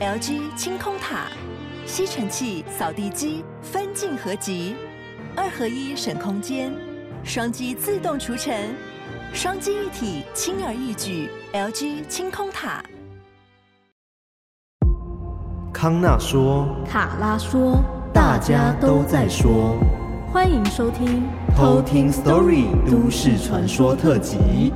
LG 清空塔，吸尘器、扫地机分镜合集，二合一省空间，双击自动除尘，双击一体轻而易举。LG 清空塔。康纳说，卡拉说，大家都在说，欢迎收听偷听 Story 都市传说特辑。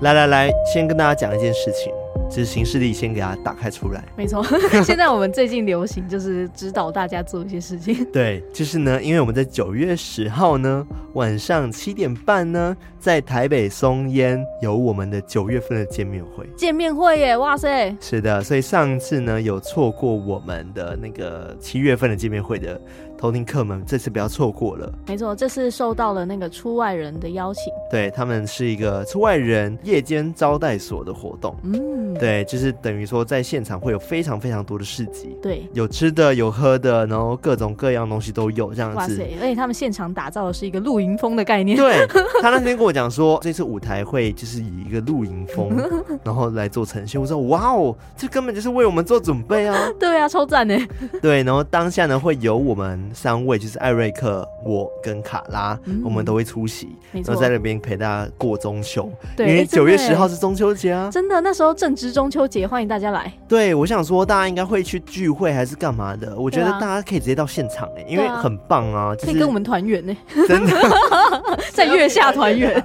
来来来，先跟大家讲一件事情，就是行事历先给大家打开出来。没错，现在我们最近流行就是指导大家做一些事情。对，就是呢，因为我们在九月十号呢晚上七点半呢，在台北松烟有我们的九月份的见面会。见面会耶，哇塞！是的，所以上次呢有错过我们的那个七月份的见面会的。偷听客们，这次不要错过了。没错，这次受到了那个出外人的邀请。对，他们是一个出外人夜间招待所的活动。嗯，对，就是等于说在现场会有非常非常多的市集。对，有吃的，有喝的，然后各种各样东西都有这样子。哇塞！而且他们现场打造的是一个露营风的概念。对，他那天跟我讲说，这次舞台会就是以一个露营风，然后来做呈现。我说哇哦，这根本就是为我们做准备啊！对啊，超赞呢。对，然后当下呢会有我们。三位就是艾瑞克、我跟卡拉，嗯、我们都会出席，然后在那边陪大家过中秋。对，因为九月十号是中秋节啊，真的，那时候正值中秋节，欢迎大家来。对，我想说大家应该会去聚会还是干嘛的？我觉得大家可以直接到现场哎、欸，因为很棒啊，就是、可以跟我们团圆呢，真的，在月下团圆，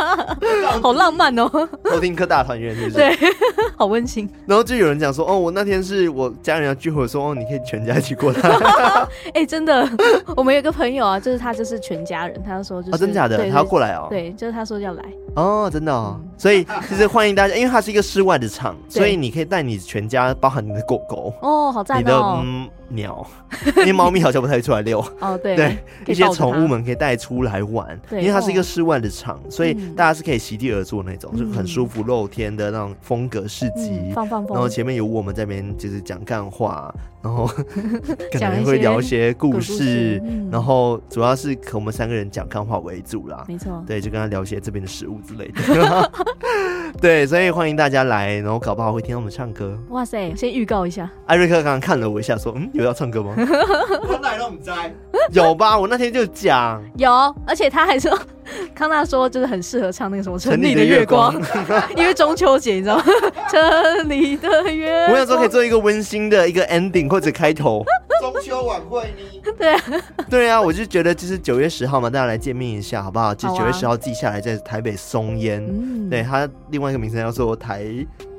好浪漫哦，偷听科大团圆是不是？对，好温馨。然后就有人讲说，哦，我那天是我家人要聚会，说哦，你可以全家一起过来。哎、欸，真的，我们有个朋友啊，就是他就是全家人，他就说就是、哦、真假的，他要过来哦。对，就是他说要来。哦，真的哦。嗯、所以就是欢迎大家，因为它是一个室外的场，所以你可以带你全家，包含你的狗狗哦，好赞哦，你的嗯鸟，因为猫咪好像不太会出来遛。哦，对对，一些宠物们可以带出来玩，因为它是一个室外的场，所以大家是可以席地而坐那种，嗯、就很舒服露天的那种风格市集，嗯、放放风，然后前面有我们这边就是讲干话。然后 可能会聊一些故事，故事嗯、然后主要是可我们三个人讲看话为主啦。没错，对，就跟他聊一些这边的食物之类的。对，所以欢迎大家来，然后搞不好会听到我们唱歌。哇塞，先预告一下，艾瑞克刚刚看了我一下，说：“嗯，有要唱歌吗？”我哪都不在，有吧？我那天就讲有，而且他还说。康纳说，就是很适合唱那个什么《城里的月光》，因为中秋节，你知道吗？城里的月光，我想说可以做一个温馨的一个 ending 或者开头。中秋晚会呢？对啊，对啊，我就觉得就是九月十号嘛，大家来见面一下，好不好？就九月十号记下来，在台北松烟，嗯、对，它另外一个名称叫做台。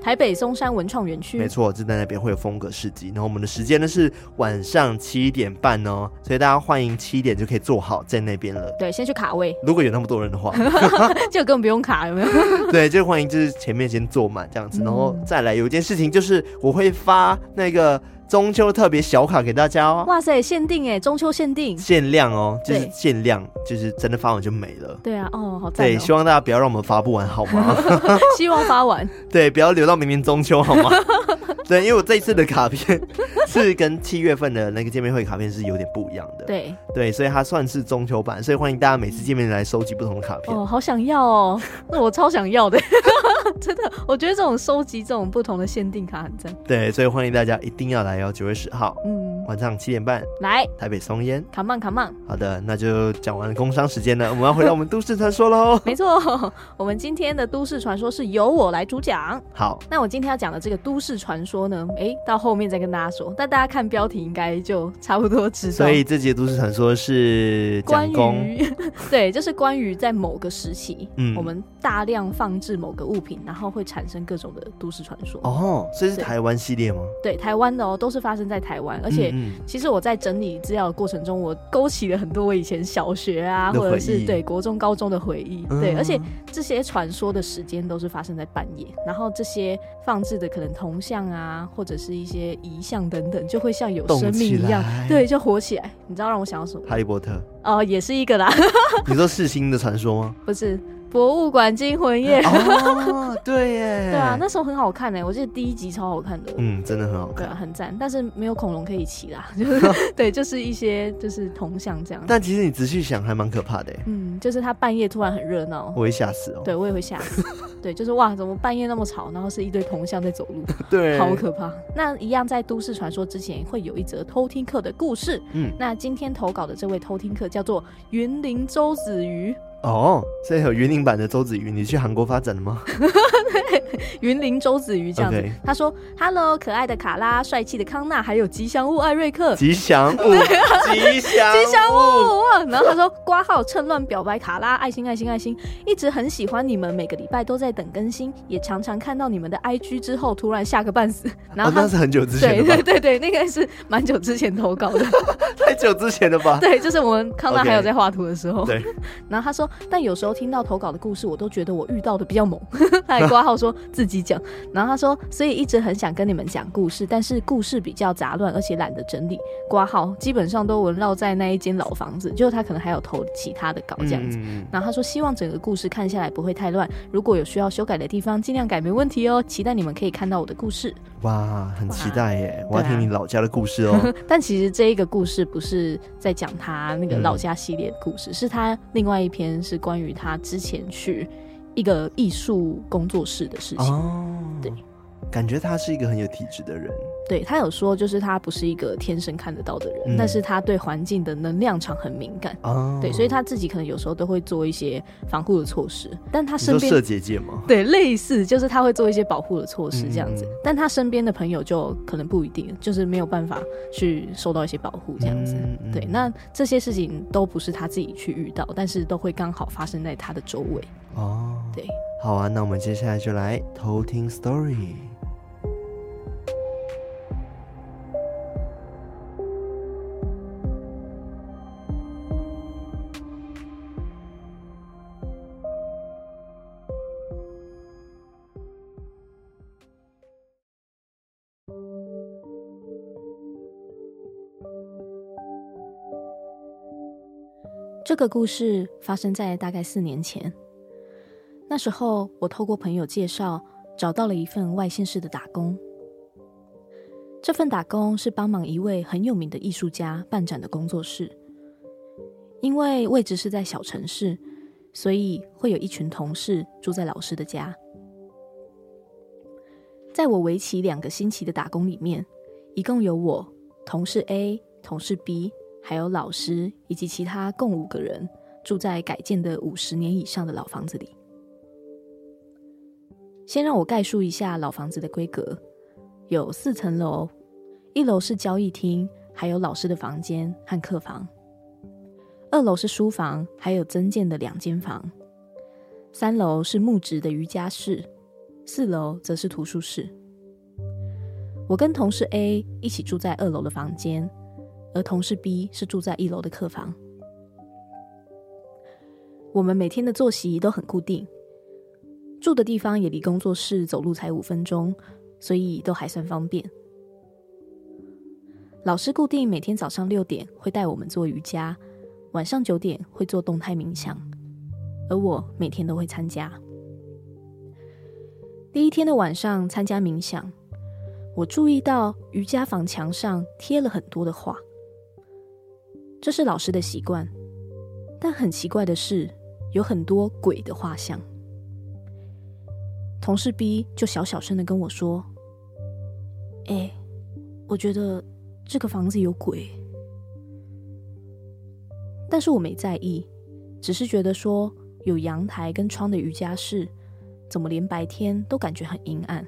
台北松山文创园区，没错，就在那边会有风格市集。然后我们的时间呢是晚上七点半哦，所以大家欢迎七点就可以坐好在那边了。对，先去卡位。如果有那么多人的话，就根本不用卡，有没有？对，就欢迎就是前面先坐满这样子，然后再来。有一件事情就是我会发那个。中秋特别小卡给大家哦！哇塞，限定哎，中秋限定，限量哦，就是限量，就是真的发完就没了。对啊，哦，好赞哦。对，希望大家不要让我们发不完，好吗？希望发完。对，不要留到明年中秋，好吗？对，因为我这一次的卡片是跟七月份的那个见面会卡片是有点不一样的。对对，所以它算是中秋版，所以欢迎大家每次见面来收集不同的卡片。哦，好想要哦，那我超想要的，真的，我觉得这种收集这种不同的限定卡很赞。对，所以欢迎大家一定要来。哦九月十号，嗯，晚上七点半来台北松烟，Come on，Come on。好的，那就讲完了工商时间了，我们要回到我们都市传说喽。没错，我们今天的都市传说是由我来主讲。好，那我今天要讲的这个都市传说呢，哎、欸，到后面再跟大家说。但大家看标题应该就差不多知道。所以这节都市传说是关于，对，就是关于在某个时期，嗯，我们大量放置某个物品，然后会产生各种的都市传说。哦，这是台湾系列吗？对台湾的哦。都是发生在台湾，而且其实我在整理资料的过程中，我勾起了很多我以前小学啊，或者是对国中、高中的回忆。对，而且这些传说的时间都是发生在半夜，然后这些放置的可能铜像啊，或者是一些遗像等等，就会像有生命一样，对，就活起来。你知道让我想到什么？哈利波特哦，也是一个啦。你说世新的传说吗？不是，博物馆惊魂夜。哦，对耶，对啊，那时候很好看哎，我记得第一集超好看的，嗯，真的很好看，对啊，很赞，但是没有恐龙可以骑啦，就是对，就是一些就是铜像这样，但其实你仔细想还蛮可怕的，嗯，就是他半夜突然很热闹，我会吓死哦，对我也会吓死，对，就是哇，怎么半夜那么吵，然后是一堆铜像在走路，对，好可怕。那一样在都市传说之前会有一则偷听客的故事，嗯，那今天投稿的这位偷听客叫做云林周子瑜。哦，现在有云林版的周子瑜，你去韩国发展了吗？云林周子瑜这样子，Okay. 他说：“Hello，可爱的卡拉，帅气的康纳，还有吉祥物艾瑞克。”吉祥物，吉祥吉祥物。然后他说：“挂号趁乱表白卡拉，爱心爱心爱心，一直很喜欢你们，每个礼拜都在等更新，也常常看到你们的 IG 之后突然吓个半死。” 然后、哦、那是很久之前？对对对对，那个是蛮久之前投稿的，太久之前的吧？对，就是我们康纳还有在画图的时候。Okay. 对。然后他说。但有时候听到投稿的故事，我都觉得我遇到的比较猛。他还挂号说自己讲，然后他说，所以一直很想跟你们讲故事，但是故事比较杂乱，而且懒得整理。挂号基本上都围绕在那一间老房子，就是他可能还有投其他的稿这样子。嗯、然后他说，希望整个故事看下来不会太乱，如果有需要修改的地方，尽量改，没问题哦。期待你们可以看到我的故事。哇，很期待耶！我要听你老家的故事哦。但其实这一个故事不是在讲他那个老家系列的故事，嗯、是他另外一篇是关于他之前去一个艺术工作室的事情。哦，对。感觉他是一个很有体质的人。对，他有说，就是他不是一个天生看得到的人，嗯、但是他对环境的能量场很敏感。哦，对，所以他自己可能有时候都会做一些防护的措施。但他身边设结界吗？对，类似就是他会做一些保护的措施这样子。嗯、但他身边的朋友就可能不一定，就是没有办法去受到一些保护这样子。对，那这些事情都不是他自己去遇到，但是都会刚好发生在他的周围。哦，对，好啊，那我们接下来就来偷听 story。这个故事发生在大概四年前。那时候，我透过朋友介绍找到了一份外县市的打工。这份打工是帮忙一位很有名的艺术家办展的工作室。因为位置是在小城市，所以会有一群同事住在老师的家。在我为期两个星期的打工里面，一共有我、同事 A、同事 B。还有老师以及其他共五个人住在改建的五十年以上的老房子里。先让我概述一下老房子的规格：有四层楼，一楼是交易厅，还有老师的房间和客房；二楼是书房，还有增建的两间房；三楼是木质的瑜伽室；四楼则是图书室。我跟同事 A 一起住在二楼的房间。而同事 B 是住在一楼的客房。我们每天的作息都很固定，住的地方也离工作室走路才五分钟，所以都还算方便。老师固定每天早上六点会带我们做瑜伽，晚上九点会做动态冥想，而我每天都会参加。第一天的晚上参加冥想，我注意到瑜伽房墙上贴了很多的画。这是老师的习惯，但很奇怪的是，有很多鬼的画像。同事 B 就小小声的跟我说：“哎，我觉得这个房子有鬼。”但是我没在意，只是觉得说有阳台跟窗的瑜伽室，怎么连白天都感觉很阴暗？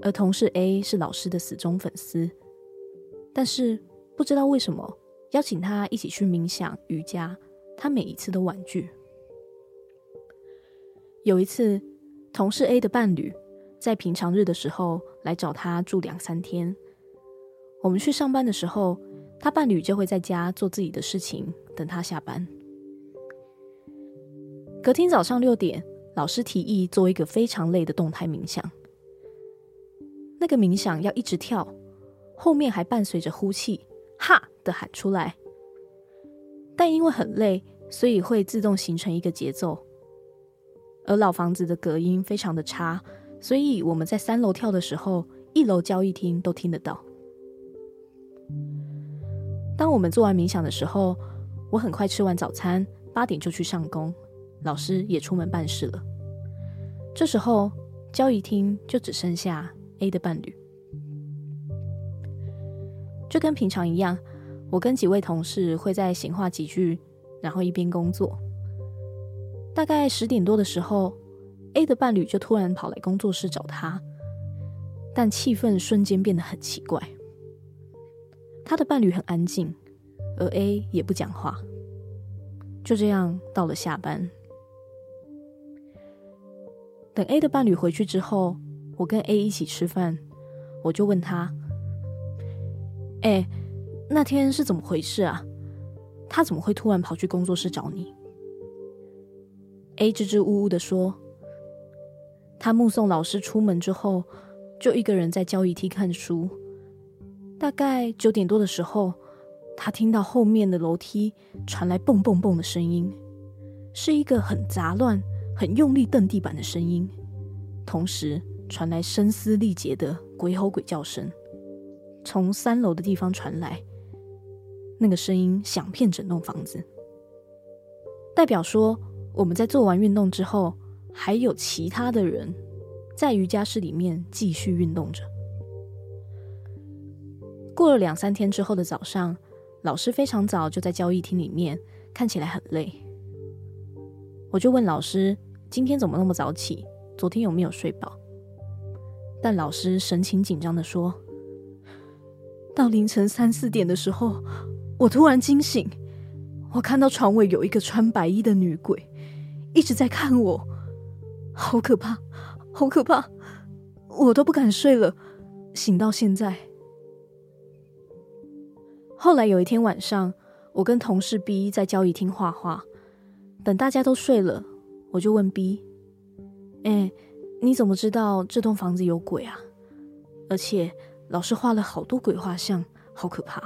而同事 A 是老师的死忠粉丝，但是。不知道为什么邀请他一起去冥想瑜伽，他每一次都婉拒。有一次，同事 A 的伴侣在平常日的时候来找他住两三天。我们去上班的时候，他伴侣就会在家做自己的事情，等他下班。隔天早上六点，老师提议做一个非常累的动态冥想。那个冥想要一直跳，后面还伴随着呼气。哈的喊出来，但因为很累，所以会自动形成一个节奏。而老房子的隔音非常的差，所以我们在三楼跳的时候，一楼交易厅都听得到。当我们做完冥想的时候，我很快吃完早餐，八点就去上工，老师也出门办事了。这时候交易厅就只剩下 A 的伴侣，就跟平常一样，我跟几位同事会在闲话几句，然后一边工作。大概十点多的时候，A 的伴侣就突然跑来工作室找他，但气氛瞬间变得很奇怪。他的伴侣很安静，而 A 也不讲话。就这样到了下班，等 A 的伴侣回去之后，我跟 A 一起吃饭，我就问他：“哎，那天是怎么回事啊？他怎么会突然跑去工作室找你？” A 支支吾吾的说：“他目送老师出门之后，就一个人在交易厅看书。大概九点多的时候，他听到后面的楼梯传来蹦蹦蹦的声音，是一个很杂乱、很用力蹬地板的声音，同时传来声嘶力竭的鬼吼鬼叫声，从三楼的地方传来。那个声音响遍整栋房子，代表说。”我们在做完运动之后，还有其他的人在瑜伽室里面继续运动着。过了两三天之后的早上，老师非常早就在交易厅里面，看起来很累。我就问老师：“今天怎么那么早起？昨天有没有睡饱？”但老师神情紧张地说：“到凌晨三四点的时候，我突然惊醒，我看到床尾有一个穿白衣的女鬼。”一直在看我，好可怕，好可怕，我都不敢睡了。醒到现在，后来有一天晚上，我跟同事 B 在交易厅画画，等大家都睡了，我就问 B：“ 哎，你怎么知道这栋房子有鬼啊？而且老师画了好多鬼画像，好可怕。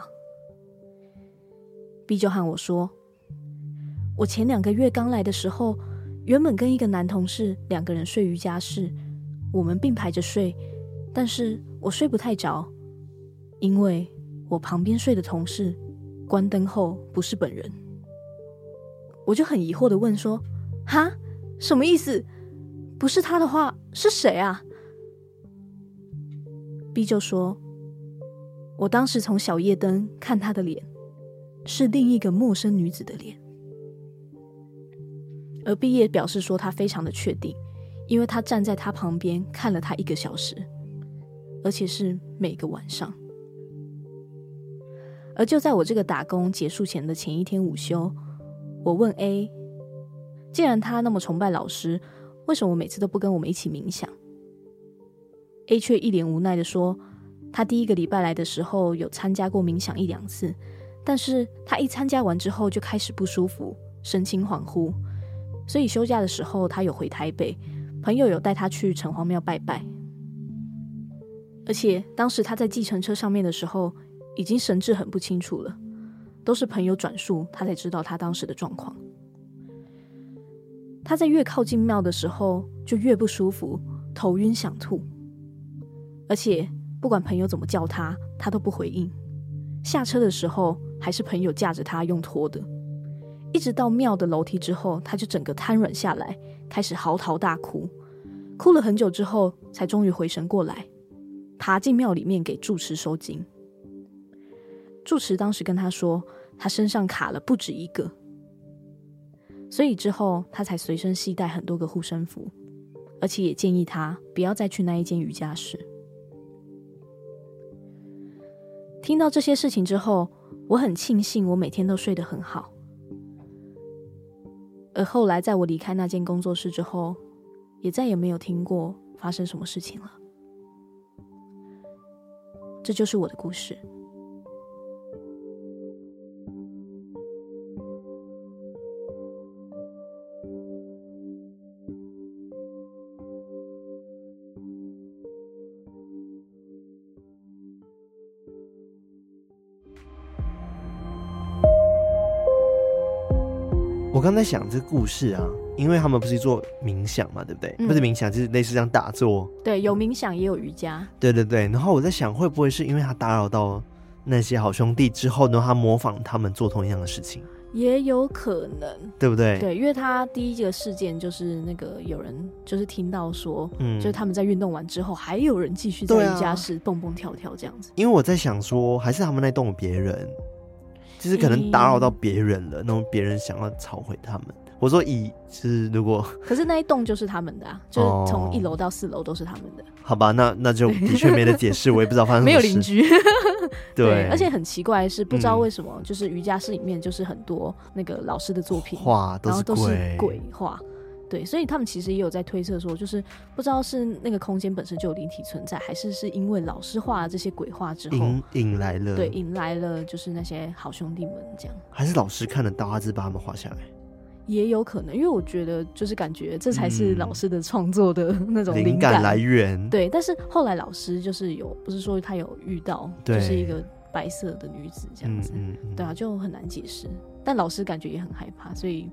”B 就和我说：“我前两个月刚来的时候。”原本跟一个男同事两个人睡瑜伽室，我们并排着睡，但是我睡不太着，因为我旁边睡的同事关灯后不是本人，我就很疑惑的问说：“哈，什么意思？不是他的话是谁啊？”B 就说：“我当时从小夜灯看他的脸，是另一个陌生女子的脸。”而毕业表示说，他非常的确定，因为他站在他旁边看了他一个小时，而且是每个晚上。而就在我这个打工结束前的前一天午休，我问 A：“ 既然他那么崇拜老师，为什么每次都不跟我们一起冥想？”A 却一脸无奈的说：“他第一个礼拜来的时候有参加过冥想一两次，但是他一参加完之后就开始不舒服，神情恍惚。”所以休假的时候，他有回台北，朋友有带他去城隍庙拜拜。而且当时他在计程车上面的时候，已经神志很不清楚了，都是朋友转述，他才知道他当时的状况。他在越靠近庙的时候，就越不舒服，头晕想吐，而且不管朋友怎么叫他，他都不回应。下车的时候，还是朋友架着他用拖的。一直到庙的楼梯之后，他就整个瘫软下来，开始嚎啕大哭，哭了很久之后，才终于回神过来，爬进庙里面给住持收惊。住持当时跟他说，他身上卡了不止一个，所以之后他才随身携带很多个护身符，而且也建议他不要再去那一间瑜伽室。听到这些事情之后，我很庆幸我每天都睡得很好。而后来，在我离开那间工作室之后，也再也没有听过发生什么事情了。这就是我的故事。刚在想这个故事啊，因为他们不是做冥想嘛，对不对？嗯、不是冥想，就是类似这样打坐。对，有冥想也有瑜伽。对对对，然后我在想，会不会是因为他打扰到那些好兄弟之后呢，他模仿他们做同样的事情？也有可能，对不对？对，因为他第一个事件就是那个有人就是听到说，嗯，就是他们在运动完之后，还有人继续在瑜伽室蹦蹦跳跳这样子。因为我在想说，还是他们那栋别人。就是可能打扰到别人了，那种别人想要吵回他们。我说以是如果，可是那一栋就是他们的啊，就是从一楼到四楼都是他们的。好吧，那那就的确没得解释，我也不知道发生什么事。没有邻居。对，对，而且很奇怪的是，不知道为什么，就是瑜伽室里面就是很多那个老师的作品画，然后都是鬼画。对，所以他们其实也有在推测说，就是不知道是那个空间本身就有灵体存在，还是是因为老师画了这些鬼画之后引引来了，对，引来了就是那些好兄弟们这样。还是老师看得到，他只是把他们画下来，也有可能，因为我觉得就是感觉这才是老师的创作的那种灵感，感来源。对，但是后来老师就是有，不是说他有遇到，就是一个白色的女子这样子，嗯嗯嗯对啊，就很难解释。但老师感觉也很害怕，所以。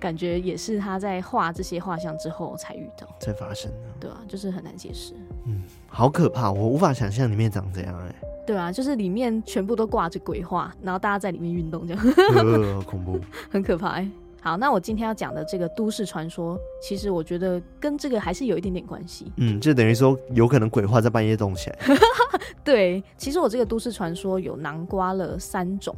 感觉也是他在画这些画像之后才遇到，才发生的，对啊，就是很难解释。嗯，好可怕，我无法想象里面长这样哎、欸。对啊，就是里面全部都挂着鬼画，然后大家在里面运动这样，呃，好 恐怖，很可怕哎、欸。好，那我今天要讲的这个都市传说，其实我觉得跟这个还是有一点点关系。嗯，就等于说有可能鬼画在半夜动起来。对，其实我这个都市传说有南瓜了三种。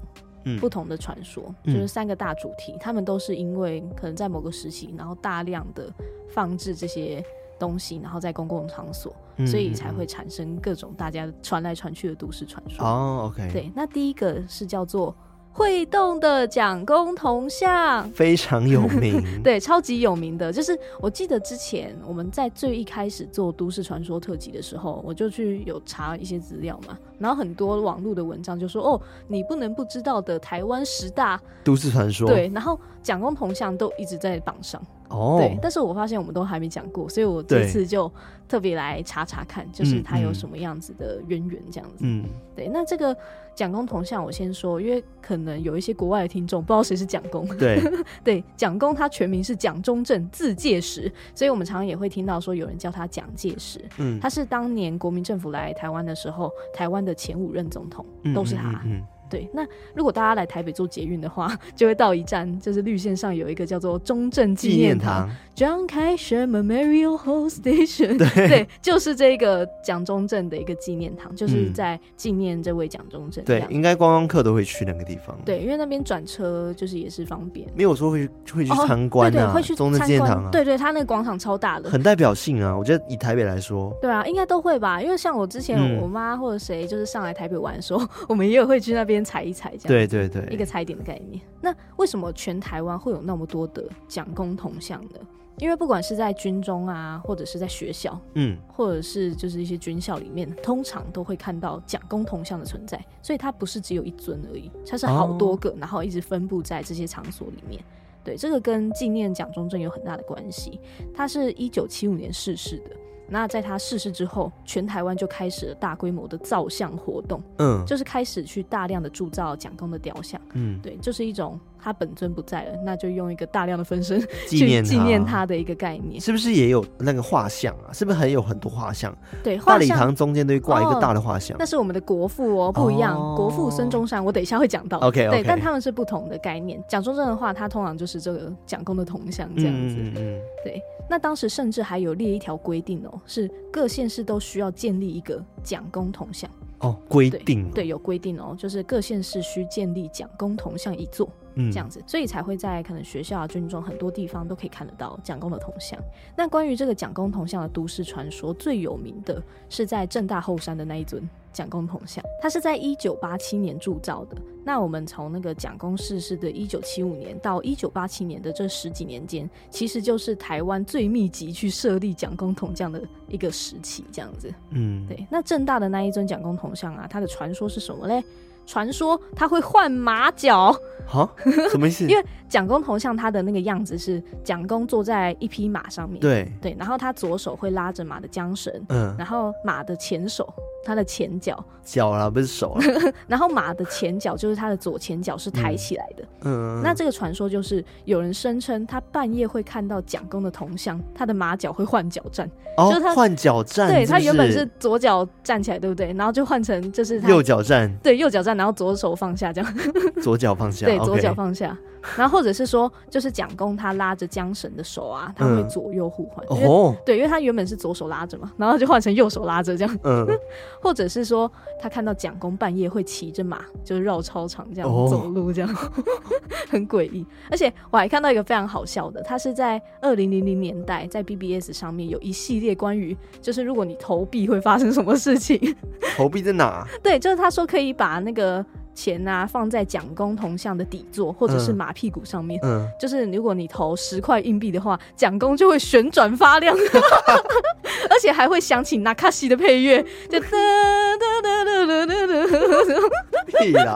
不同的传说、嗯、就是三个大主题，他们都是因为可能在某个时期，然后大量的放置这些东西，然后在公共场所，嗯、所以才会产生各种大家传来传去的都市传说。哦，OK，对，那第一个是叫做。会动的蒋公铜像。非常有名，对，超级有名的。就是我记得之前我们在最一开始做都市传说特辑的时候，我就去有查一些资料嘛，然后很多网络的文章就说，哦，你不能不知道的台湾十大。都市传说，对，然后蒋公铜像都一直在榜上。哦，对，但是我发现我们都还没讲过，所以我这次就特别来查查看，就是它有什么样子的渊源这样子。嗯，对，那这个蒋公铜像，我先说，因为可能有一些国外的听众不知道谁是蒋公。对，对，蒋公他全名是蒋中正，字介石，所以我们常常也会听到说有人叫他蒋介石。嗯，他是当年国民政府来台湾的时候，台湾的前五任总统都是他。嗯。嗯嗯对，那如果大家来台北坐捷运的话，就会到一站，就是绿线上有一个叫做中正纪念堂。张开什 Memorial Hall Station，对，对，就是这个蒋中正的一个纪念堂，就是在纪念这位蒋中正。对，应该观光客都会去那个地方。对，因为那边转车就是也是方便。没有说会会去参观啊，对对，会去中正纪念堂啊。对对，他那个广场超大的，很代表性啊。我觉得以台北来说，对啊，应该都会吧。因为像我之前我妈或者谁就是上来台北玩的时候，我们也有会去那边踩一踩，这样。对对对，一个踩点的概念。那为什么全台湾会有那么多的蒋公铜像呢？因为不管是在军中啊，或者是在学校，嗯，或者是就是一些军校里面，通常都会看到蒋公铜像的存在，所以它不是只有一尊而已，它是好多个，哦、然后一直分布在这些场所里面。对，这个跟纪念蒋中正有很大的关系。他是一九七五年逝世的。那在他逝世之后，全台湾就开始了大规模的造像活动，嗯，就是开始去大量的铸造蒋公的雕像，嗯，对，就是一种他本尊不在了，那就用一个大量的分身 去纪念他的一个概念。是不是也有那个画像啊？是不是很有很多画像？对，大礼堂中间都会挂一个大的画像。那是我们的国父哦，不一样，哦、国父孙中山，我等一下会讲到。OK，对，但他们是不同的概念。讲中正的话，他通常就是这个蒋公的铜像这样子，嗯，嗯对。那当时甚至还有列一条规定哦，是各县市都需要建立一个蒋公铜像哦，规定对，对，有规定哦，就是各县市需建立蒋公铜像一座，嗯，这样子，所以才会在可能学校啊、军中很多地方都可以看得到蒋公的铜像。那关于这个蒋公铜像的都市传说，最有名的是在正大后山的那一尊。蒋公铜像，它是在一九八七年铸造的。那我们从那个蒋公逝世的一九七五年到一九八七年的这十几年间，其实就是台湾最密集去设立蒋公铜像的一个时期，这样子。嗯，对。那正大的那一尊蒋公铜像啊，它的传说是什么嘞？传说他会换马脚。好，什么意思？因为蒋公铜像他的那个样子是蒋公坐在一匹马上面，对对，然后他左手会拉着马的缰绳，嗯，然后马的前手。他的前脚，脚啦不是手啦。然后马的前脚就是他的左前脚是抬起来的。嗯，那这个传说就是有人声称他半夜会看到蒋公的铜像，他的马脚会换脚站。哦，就是他换脚站是是？对，他原本是左脚站起来，对不对？然后就换成就是他右脚站。对，右脚站，然后左手放下这样。左脚放下。对，左脚放下。然后或者是说，就是蒋公他拉着缰绳的手啊，他会左右互换。哦。对，因为他原本是左手拉着嘛，然后就换成右手拉着这样。嗯。或者是说，他看到蒋公半夜会骑着马，就是绕操场这样走路，这样、哦、很诡异。而且我还看到一个非常好笑的，他是在二零零零年代在 BBS 上面有一系列关于，就是如果你投币会发生什么事情。投币在哪？对，就是他说可以把那个。钱啊，放在蒋公铜像的底座，或者是马屁股上面。嗯，就是如果你投十块硬币的话，蒋公就会旋转发亮，而且还会响起纳卡西的配乐，就哒哒哒哒哒哒哒。屁啦！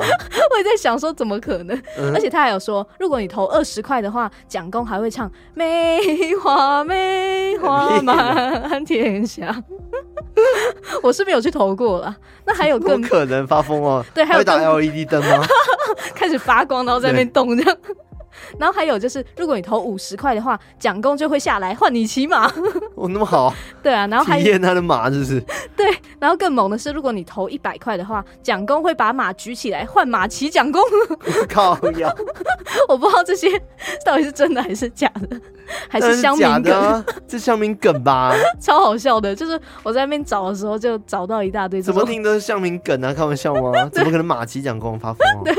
我也在想说，怎么可能？嗯、而且他还有说，如果你投二十块的话，蒋公还会唱梅花梅花 满天下。我是没有去投过了，那还有更可能发疯哦。对，还有打 LED 灯吗？开始发光，然后在那边动这样。然后还有就是，如果你投五十块的话，蒋公就会下来换你骑马。哦，那么好。对啊，然后还体验他的马，是不是？对，然后更猛的是，如果你投一百块的话，蒋公会把马举起来换马骑蒋公。靠呀！我不知道这些到底是真的还是假的，还是乡民梗？啊、这乡民梗吧？超好笑的，就是我在那边找的时候就找到一大堆。怎么听都是乡民梗啊？开玩笑吗？怎么可能马骑蒋公发疯啊？对。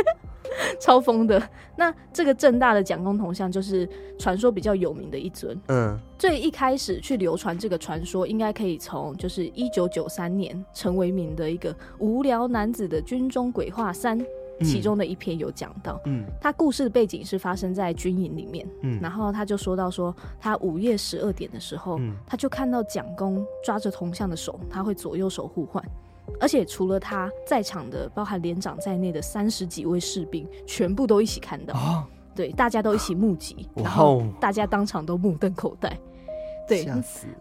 超疯的，那这个正大的蒋公铜像就是传说比较有名的一尊。嗯，最一开始去流传这个传说，应该可以从就是一九九三年陈为民的一个无聊男子的军中鬼话三其中的一篇有讲到。嗯，他故事的背景是发生在军营里面。嗯，然后他就说到说，他午夜十二点的时候，他就看到蒋公抓着铜像的手，他会左右手互换。而且除了他在场的，包含连长在内的三十几位士兵，全部都一起看到。哦、对，大家都一起目击，然后大家当场都目瞪口呆。对，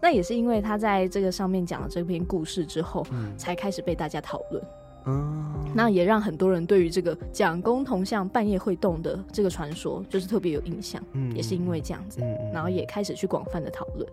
那也是因为他在这个上面讲了这篇故事之后，嗯、才开始被大家讨论。嗯，那也让很多人对于这个蒋公铜像半夜会动的这个传说，就是特别有印象。嗯，也是因为这样子，嗯、然后也开始去广泛的讨论。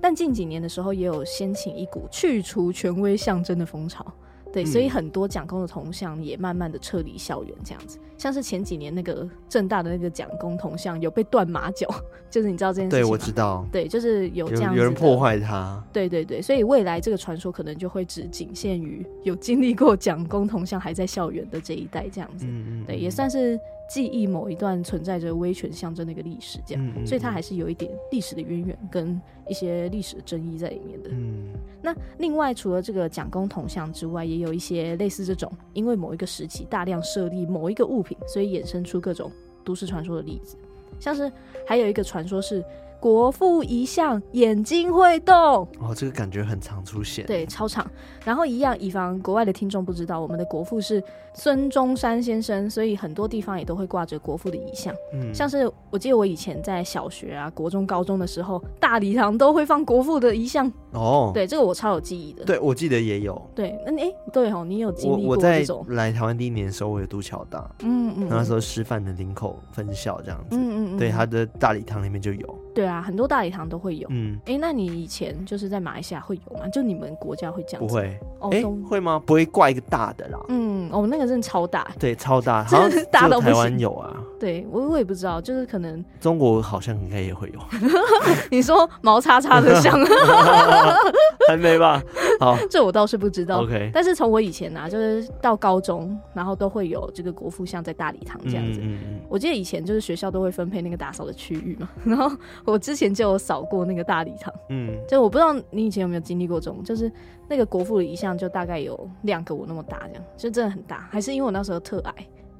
但近几年的时候，也有掀起一股去除权威象征的风潮。对，所以很多蒋公的铜像也慢慢的撤离校园，这样子。像是前几年那个正大的那个蒋公铜像有被断马脚，就是你知道这件事情吗？对，我知道。对，就是有这样子有，有人破坏它。对对对，所以未来这个传说可能就会只仅限于有经历过蒋公铜像还在校园的这一代这样子。嗯嗯。对，也算是。记忆某一段存在着威权象征的一个历史，这样，嗯嗯、所以它还是有一点历史的渊源跟一些历史的争议在里面的。嗯，那另外除了这个蒋公铜像之外，也有一些类似这种，因为某一个时期大量设立某一个物品，所以衍生出各种都市传说的例子，像是还有一个传说是。国父遗像眼睛会动哦，这个感觉很常出现，对，超常。然后一样，以防国外的听众不知道，我们的国父是孙中山先生，所以很多地方也都会挂着国父的遗像。嗯，像是我记得我以前在小学啊、国中、高中的时候，大礼堂都会放国父的遗像。哦，对，这个我超有记忆的。对，我记得也有。对，那哎，对哦，你有经历过我，我在来台湾第一年的时候，我有读侨大，嗯嗯，那时候师范的林口分校这样子，嗯嗯嗯，对，他的大礼堂里面就有。对啊，很多大礼堂都会有。嗯，哎，那你以前就是在马来西亚会有吗？就你们国家会这样子？不会。哦，会吗？不会挂一个大的啦。嗯，哦，那个真的超大。对，超大，好像大到台湾有啊。对，我我也不知道，就是可能中国好像应该也会有。你说毛叉叉的像？还没吧？好，这我倒是不知道。OK，但是从我以前啊，就是到高中，然后都会有这个国父像在大礼堂这样子。嗯嗯。我记得以前就是学校都会分配那个打扫的区域嘛，然后。我之前就有扫过那个大礼堂，嗯，就我不知道你以前有没有经历过这种，就是那个国父的遗像就大概有两个我那么大这样，就真的很大，还是因为我那时候特矮，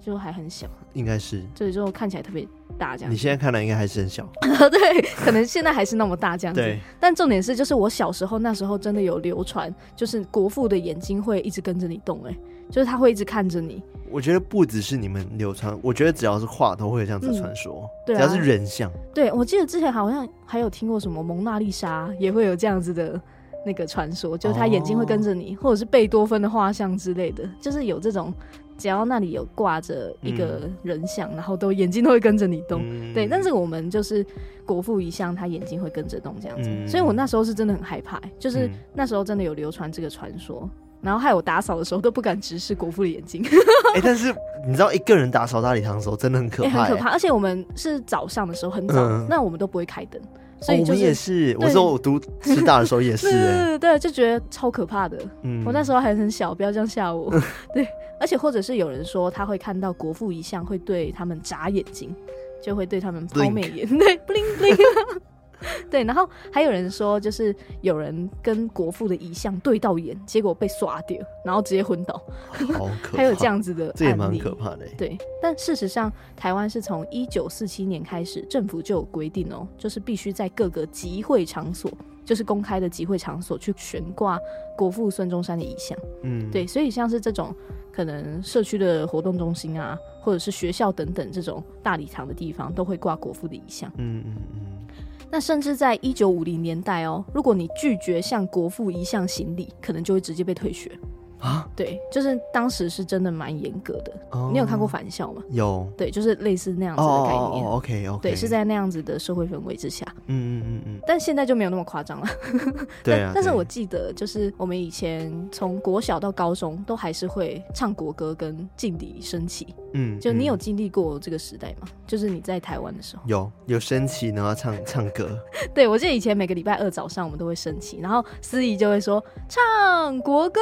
就还很小，应该是，所以就看起来特别大这样。你现在看来应该还是很小，对，可能现在还是那么大这样子。对，但重点是，就是我小时候那时候真的有流传，就是国父的眼睛会一直跟着你动，哎，就是他会一直看着你。我觉得不只是你们流传，我觉得只要是画都会有这样子传说，嗯对啊、只要是人像。对，我记得之前好像还有听过什么蒙娜丽莎也会有这样子的那个传说，就是他眼睛会跟着你，或者是贝多芬的画像之类的，就是有这种。只要那里有挂着一个人像，嗯、然后都眼睛都会跟着你动，嗯、对。但是我们就是国父遗像，他眼睛会跟着动这样子，嗯、所以我那时候是真的很害怕，就是那时候真的有流传这个传说，然后害我打扫的时候都不敢直视国父的眼睛。哎、欸，但是你知道一个人打扫大礼堂的时候真的很可怕、欸，很可怕。而且我们是早上的时候很早，嗯、那我们都不会开灯。所以、就是哦、我们也是，我说我读师大的时候也是、欸，对，对，对，就觉得超可怕的。嗯，我那时候还很小，不要这样吓我。对，而且或者是有人说他会看到国父遗像，会对他们眨眼睛，就会对他们抛媚眼，对，bling bling。对，然后还有人说，就是有人跟国父的遗像对到眼，结果被刷掉，然后直接昏倒。好可怕！还有这样子的案例，这也蛮可怕的。对，但事实上，台湾是从一九四七年开始，政府就有规定哦，就是必须在各个集会场所，就是公开的集会场所去悬挂国父孙中山的遗像。嗯，对，所以像是这种可能社区的活动中心啊，或者是学校等等这种大礼堂的地方，都会挂国父的遗像。嗯嗯嗯。那甚至在一九五零年代哦，如果你拒绝向国父遗像行礼，可能就会直接被退学。啊，对，就是当时是真的蛮严格的。Oh, 你有看过返校吗？有，对，就是类似那样子的概念。Oh, OK OK，对，是在那样子的社会氛围之下。嗯嗯嗯嗯。但现在就没有那么夸张了。对啊。但是我记得，就是我们以前从国小到高中，都还是会唱国歌跟敬礼升旗。嗯。就你有经历过这个时代吗？就是你在台湾的时候。有有升旗，然后唱唱歌。对，我记得以前每个礼拜二早上，我们都会升旗，然后司仪就会说唱国歌。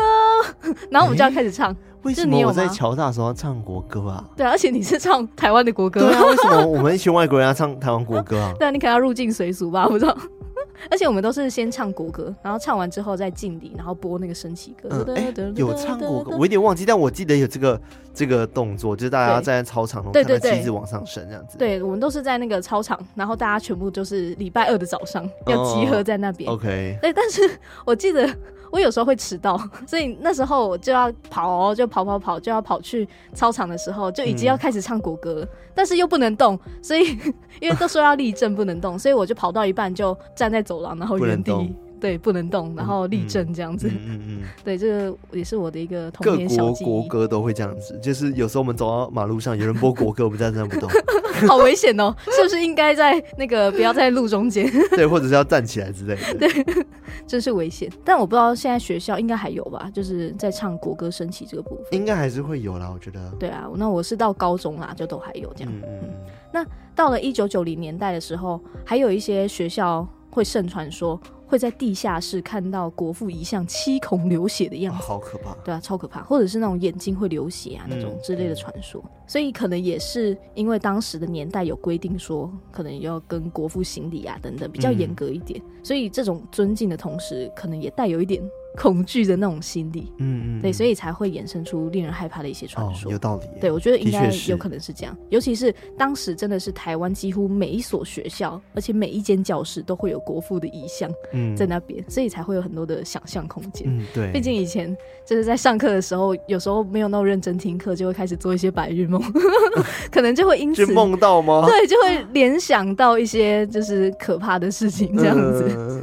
然后我们就要开始唱。欸、为什么我在侨大的时候要唱国歌啊？对啊，而且你是唱台湾的国歌。对啊，为什么我们一群外国人要唱台湾国歌啊？对啊，你可能要入境随俗吧？我不知道。而且我们都是先唱国歌，然后唱完之后再敬礼，然后播那个升旗歌。嗯欸、有唱国歌，我有点忘记，但我记得有这个这个动作，就是大家站在操场，对对对，旗子往上升这样子。对，我们都是在那个操场，然后大家全部就是礼拜二的早上要集合在那边。哦、OK。对，但是 我记得。我有时候会迟到，所以那时候我就要跑，就跑跑跑，就要跑去操场的时候，就已经要开始唱国歌了，嗯、但是又不能动，所以 因为都说要立正不能动，所以我就跑到一半就站在走廊，然后原地。对，不能动，然后立正这样子。嗯嗯，对，这个也是我的一个童年小国歌都会这样子，就是有时候我们走到马路上，有人播国歌，我们站在那不动，好危险哦！是不是应该在那个不要在路中间？对，或者是要站起来之类的。对，真是危险。但我不知道现在学校应该还有吧？就是在唱国歌升旗这个部分，应该还是会有啦。我觉得。对啊，那我是到高中啦，就都还有这样。嗯嗯。那到了一九九零年代的时候，还有一些学校会盛传说。会在地下室看到国父遗像七孔流血的样子，好可怕！对啊，超可怕，或者是那种眼睛会流血啊那种之类的传说，嗯、所以可能也是因为当时的年代有规定说，可能要跟国父行礼啊等等，比较严格一点，嗯、所以这种尊敬的同时，可能也带有一点。恐惧的那种心理，嗯嗯，对，所以才会衍生出令人害怕的一些传说。有道理，对，我觉得应该有可能是这样。尤其是当时真的是台湾几乎每一所学校，而且每一间教室都会有国父的遗像在那边，所以才会有很多的想象空间。嗯，对。毕竟以前就是在上课的时候，有时候没有那么认真听课，就会开始做一些白日梦，可能就会因此梦到吗？对，就会联想到一些就是可怕的事情这样子。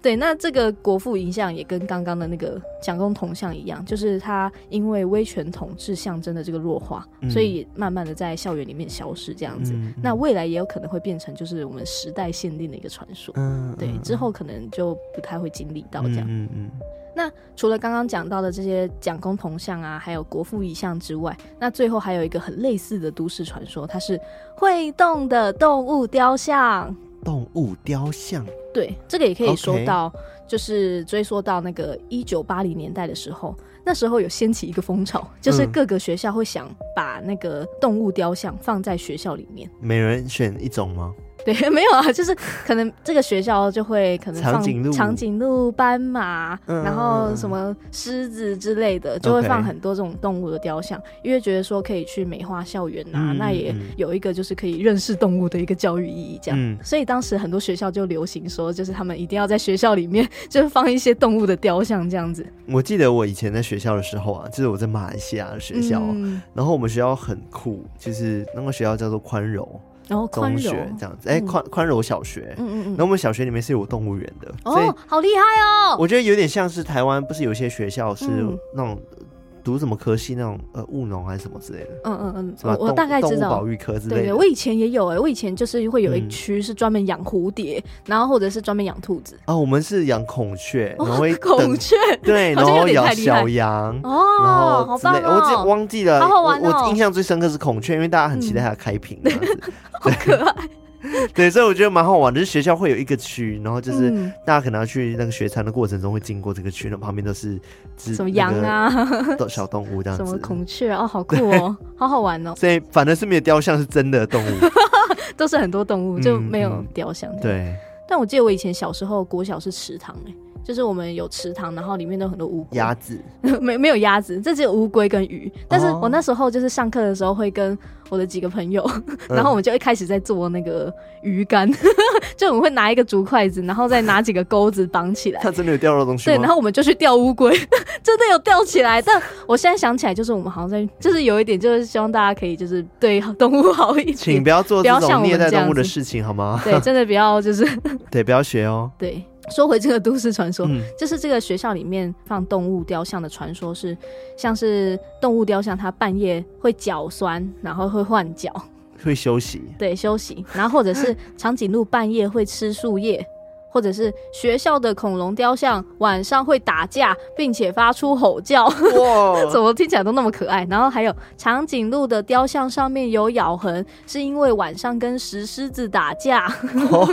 对，那这个国父遗像也跟刚刚的那个蒋公铜像一样，就是他因为威权统治象征的这个弱化，嗯、所以慢慢的在校园里面消失这样子。那未来也有可能会变成就是我们时代限定的一个传说。嗯，对，之后可能就不太会经历到这样。嗯嗯。嗯，那除了刚刚讲到的这些蒋公铜像啊，还有国父遗像之外，那最后还有一个很类似的都市传说，它是会动的动物雕像。动物雕像，对，这个也可以说到，就是追溯到那个一九八零年代的时候，那时候有掀起一个风潮，就是各个学校会想把那个动物雕像放在学校里面，每人选一种吗？对，没有啊，就是可能这个学校就会可能放长颈鹿、长颈鹿、斑马，嗯、然后什么狮子之类的，就会放很多这种动物的雕像.因为觉得说可以去美化校园啊，嗯、那也有一个就是可以认识动物的一个教育意义，这样。嗯、所以当时很多学校就流行说，就是他们一定要在学校里面就是放一些动物的雕像，这样子。我记得我以前在学校的时候啊，就是我在马来西亚的学校，嗯、然后我们学校很酷，就是那个学校叫做宽柔。然后中学这样子，哎、欸，宽宽柔小学，嗯嗯嗯，然后我们小学里面是有动物园的，哦，好厉害哦！我觉得有点像是台湾，不是有些学校是那种。读什么科系那种呃务农还是什么之类的？嗯嗯嗯，我我大概知道。保育科之类的。对对，我以前也有哎、欸，我以前就是会有一区是专门养蝴蝶，嗯、然后或者是专门养兔子。哦，我们是养孔雀，然后孔雀对，然后养小羊哦，好棒哦！我记忘记了，好好玩哦。我印象最深刻是孔雀，因为大家很期待它开屏，嗯、好可爱。对，所以我觉得蛮好玩的。就是学校会有一个区，然后就是大家可能要去那个学餐的过程中会经过这个区，那旁边都是什么羊啊、小动物这样子，什么孔雀哦，好酷哦，好好玩哦。所以反正是没有雕像，是真的动物，都是很多动物，就没有雕像。对，但我记得我以前小时候国小是池塘哎、欸。就是我们有池塘，然后里面都有很多乌龟、鸭子，没没有鸭子，这只有乌龟跟鱼。但是我那时候就是上课的时候会跟我的几个朋友，然后我们就一开始在做那个鱼竿，就我们会拿一个竹筷子，然后再拿几个钩子绑起来。它真的有钓到东西？对，然后我们就去钓乌龟，真的有钓起来。但我现在想起来，就是我们好像在，就是有一点，就是希望大家可以就是对动物好一点，请不要做这种虐待动物的事情，好吗？对，真的不要就是，对，不要学哦。对。说回这个都市传说，嗯、就是这个学校里面放动物雕像的传说是，像是动物雕像它半夜会脚酸，然后会换脚，会休息，对，休息，然后或者是长颈鹿半夜会吃树叶，或者是学校的恐龙雕像晚上会打架，并且发出吼叫，哇，怎么听起来都那么可爱？然后还有长颈鹿的雕像上面有咬痕，是因为晚上跟石狮子打架。哦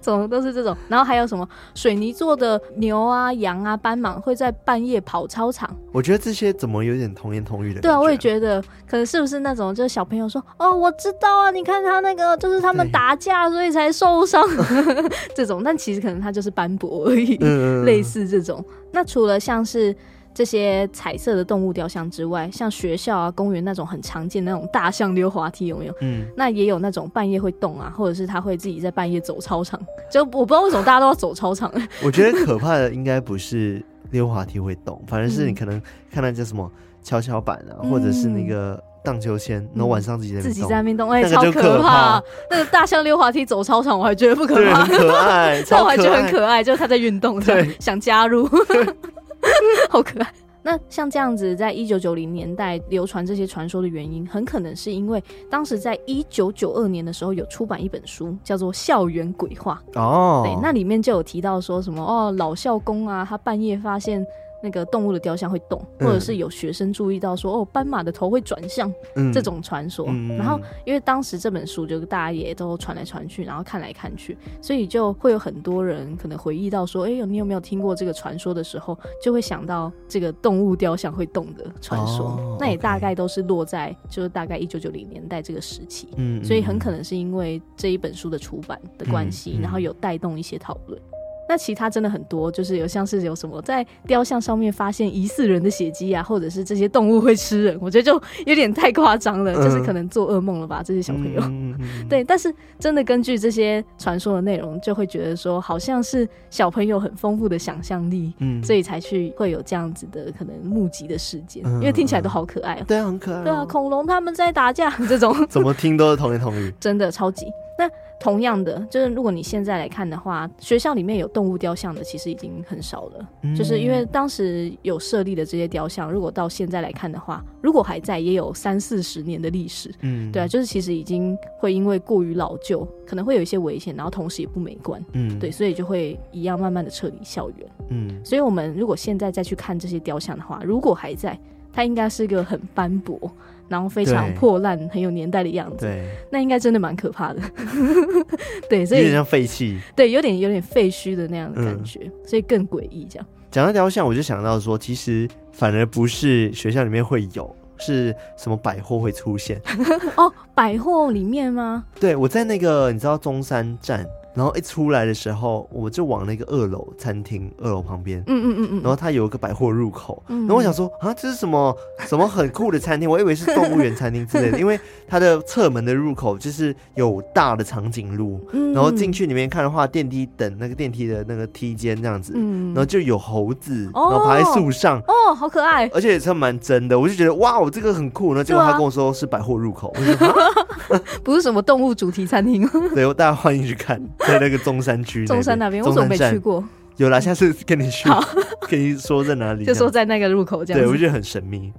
怎么都是这种，然后还有什么水泥做的牛啊、羊啊、斑马会在半夜跑操场？我觉得这些怎么有点童言童语的？对啊，我也觉得，可能是不是那种就是小朋友说哦，我知道啊，你看他那个就是他们打架所以才受伤 这种，但其实可能他就是斑驳而已，嗯、类似这种。那除了像是。这些彩色的动物雕像之外，像学校啊、公园那种很常见的那种大象溜滑梯有没有？嗯，那也有那种半夜会动啊，或者是他会自己在半夜走操场。就我不知道为什么大家都要走操场。我觉得可怕的应该不是溜滑梯会动，反正是你可能看到叫什么跷跷板啊，嗯、或者是那个荡秋千，然后晚上自己在自己在那边动，哎、欸，超可怕。那个大象溜滑梯走操场，我还觉得不可怕，很可爱，但我还觉得很可爱，就是他在运动，对，想加入。好可爱。那像这样子，在一九九零年代流传这些传说的原因，很可能是因为当时在一九九二年的时候有出版一本书，叫做《校园鬼话》哦。对，那里面就有提到说什么哦，老校工啊，他半夜发现。那个动物的雕像会动，或者是有学生注意到说，嗯、哦，斑马的头会转向，嗯、这种传说。嗯、然后，因为当时这本书就大家也都传来传去，然后看来看去，所以就会有很多人可能回忆到说，哎呦，你有没有听过这个传说的时候，就会想到这个动物雕像会动的传说。哦、那也大概都是落在就是大概一九九零年代这个时期。嗯，所以很可能是因为这一本书的出版的关系，嗯、然后有带动一些讨论。那其他真的很多，就是有像是有什么在雕像上面发现疑似人的血迹啊，或者是这些动物会吃人，我觉得就有点太夸张了，嗯、就是可能做噩梦了吧，这些小朋友。嗯嗯嗯、对，但是真的根据这些传说的内容，就会觉得说好像是小朋友很丰富的想象力，嗯，所以才去会有这样子的可能目击的事件，嗯、因为听起来都好可爱。对啊，很可爱、喔。对啊，恐龙他们在打架这种，怎么听都是童言童语，真的超级。那同样的，就是如果你现在来看的话，学校里面有动物雕像的其实已经很少了，嗯、就是因为当时有设立的这些雕像，如果到现在来看的话，如果还在，也有三四十年的历史，嗯，对啊，就是其实已经会因为过于老旧，可能会有一些危险，然后同时也不美观，嗯，对，所以就会一样慢慢的撤离校园，嗯，所以我们如果现在再去看这些雕像的话，如果还在，它应该是一个很斑驳。然后非常破烂，很有年代的样子，对，那应该真的蛮可怕的，对，所以有点像废弃，对，有点有点废墟的那样的感觉，嗯、所以更诡异。这样讲到雕像，我就想到说，其实反而不是学校里面会有，是什么百货会出现？哦，百货里面吗？对，我在那个你知道中山站然后一出来的时候，我就往那个二楼餐厅二楼旁边，嗯嗯嗯嗯，然后它有一个百货入口，嗯、然后我想说啊，这是什么什么很酷的餐厅？我以为是动物园餐厅之类的，因为它的侧门的入口就是有大的长颈鹿，嗯、然后进去里面看的话，电梯等那个电梯的那个梯间这样子，嗯、然后就有猴子，然后爬在树上，哦，好可爱，而且也是蛮真的，我就觉得哇，我这个很酷。然后结果他跟我说是百货入口，不是什么动物主题餐厅，对，大家欢迎去看。在那个中山区，中山那边，我怎么没去过？有啦，下次跟你去，跟你说在哪里，就说在那个入口这样。对，我觉得很神秘。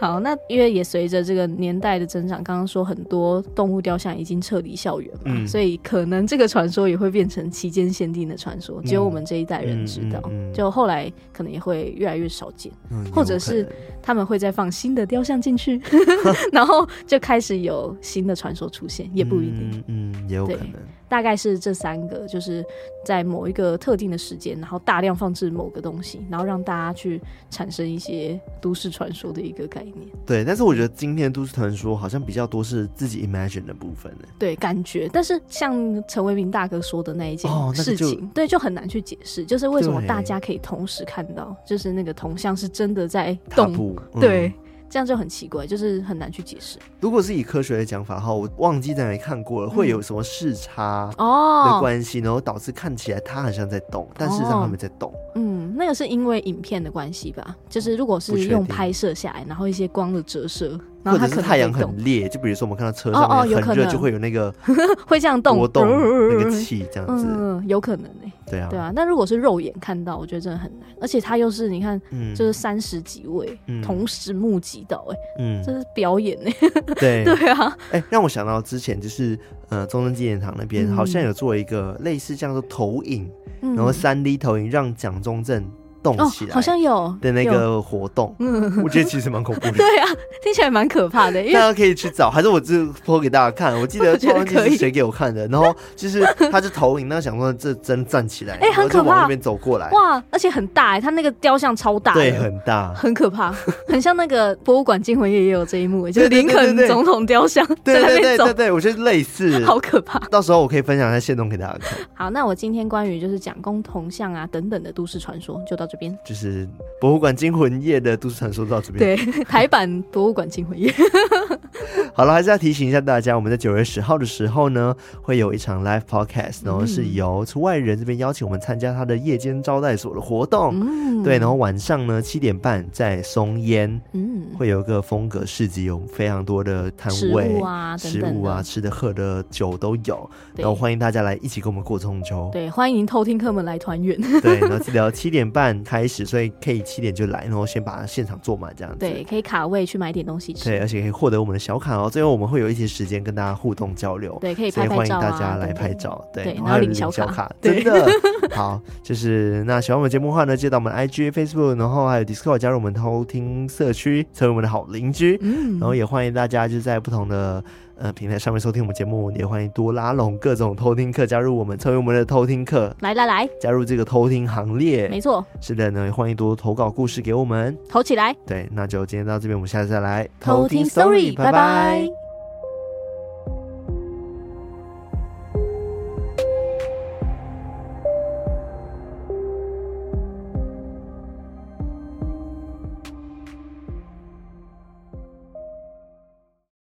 好，那因为也随着这个年代的增长，刚刚说很多动物雕像已经撤离校园嘛，嗯、所以可能这个传说也会变成期间限定的传说，只有我们这一代人知道。嗯嗯嗯、就后来可能也会越来越少见，嗯、或者是他们会再放新的雕像进去，然后就开始有新的传说出现，也不一定。嗯，嗯，也有可能。大概是这三个，就是在某一个特定的时间，然后大量放置某个东西，然后让大家去产生一些都市传说的一个概念。对，但是我觉得今天的都市传说好像比较多是自己 imagine 的部分呢。对，感觉，但是像陈为民大哥说的那一件事情，哦那个、对，就很难去解释，就是为什么大家可以同时看到，就是那个铜像是真的在动，步对。嗯这样就很奇怪，就是很难去解释。如果是以科学的讲法的话，我忘记在哪里看过了，会有什么视差哦的关系，嗯、然后导致看起来它好像在动，但事实上它没在动。嗯，那个是因为影片的关系吧？就是如果是用拍摄下来，然后一些光的折射。或者是太阳很烈，就比如说我们看到车上面很热，就会有那个 会这样动波动那个气这样子，嗯，有可能哎，对啊，对啊。那如果是肉眼看到，我觉得真的很难，而且他又是你看，就是三十几位同时目击到，哎，嗯，这是表演呢，对。对啊，哎，让我想到之前就是呃中正纪念堂那边好像有做一个类似这样的投影，然后三 D 投影让蒋中正。动起来，好像有的那个活动，嗯，我觉得其实蛮恐怖的。对啊，听起来蛮可怕的。大家可以去找，还是我这播给大家看？我记得 忘记是谁给我看的。然后就是他是投影，那想说这真站起来，哎，很可怕，往那边走过来，哇，而且很大哎，他那个雕像超大，对，很大，很可怕，很像那个博物馆惊魂夜也有这一幕，就是林肯总统雕像在那边走，对对，我觉得类似，好可怕。到时候我可以分享一下限动给大家看。好，那我今天关于就是蒋公铜像啊等等的都市传说就到这边，就是。博物馆惊魂夜的都市传说到这边，对，台版博物馆惊魂夜。好了，还是要提醒一下大家，我们在九月十号的时候呢，会有一场 live podcast，然后是由出外人这边邀请我们参加他的夜间招待所的活动。嗯，对，然后晚上呢七点半在松烟，嗯，会有一个风格市集，有非常多的摊位啊，食物啊，吃的喝的酒都有，然后欢迎大家来一起跟我们过中秋。对，欢迎偷听客们来团圆。对，然后记得七点半开始，所以。可以七点就来，然后先把现场坐满这样子。对，可以卡位去买点东西吃。对，而且可以获得我们的小卡哦。最后我们会有一些时间跟大家互动交流。对，可以拍拍照啊。欢迎大家来拍照。对，然后领小卡。真的 好，就是那喜欢我们节目的话呢，记得到我们 IG、Facebook，然后还有 Discord 加入我们偷听社区，成为我们的好邻居。嗯。然后也欢迎大家就在不同的。呃，平台上面收听我们节目，也欢迎多拉拢各种偷听客加入我们，成为我们的偷听客。来来来，加入这个偷听行列。没错，是的呢，也欢迎多多投稿故事给我们，投起来。对，那就今天到这边，我们下次再来偷听 story，拜拜。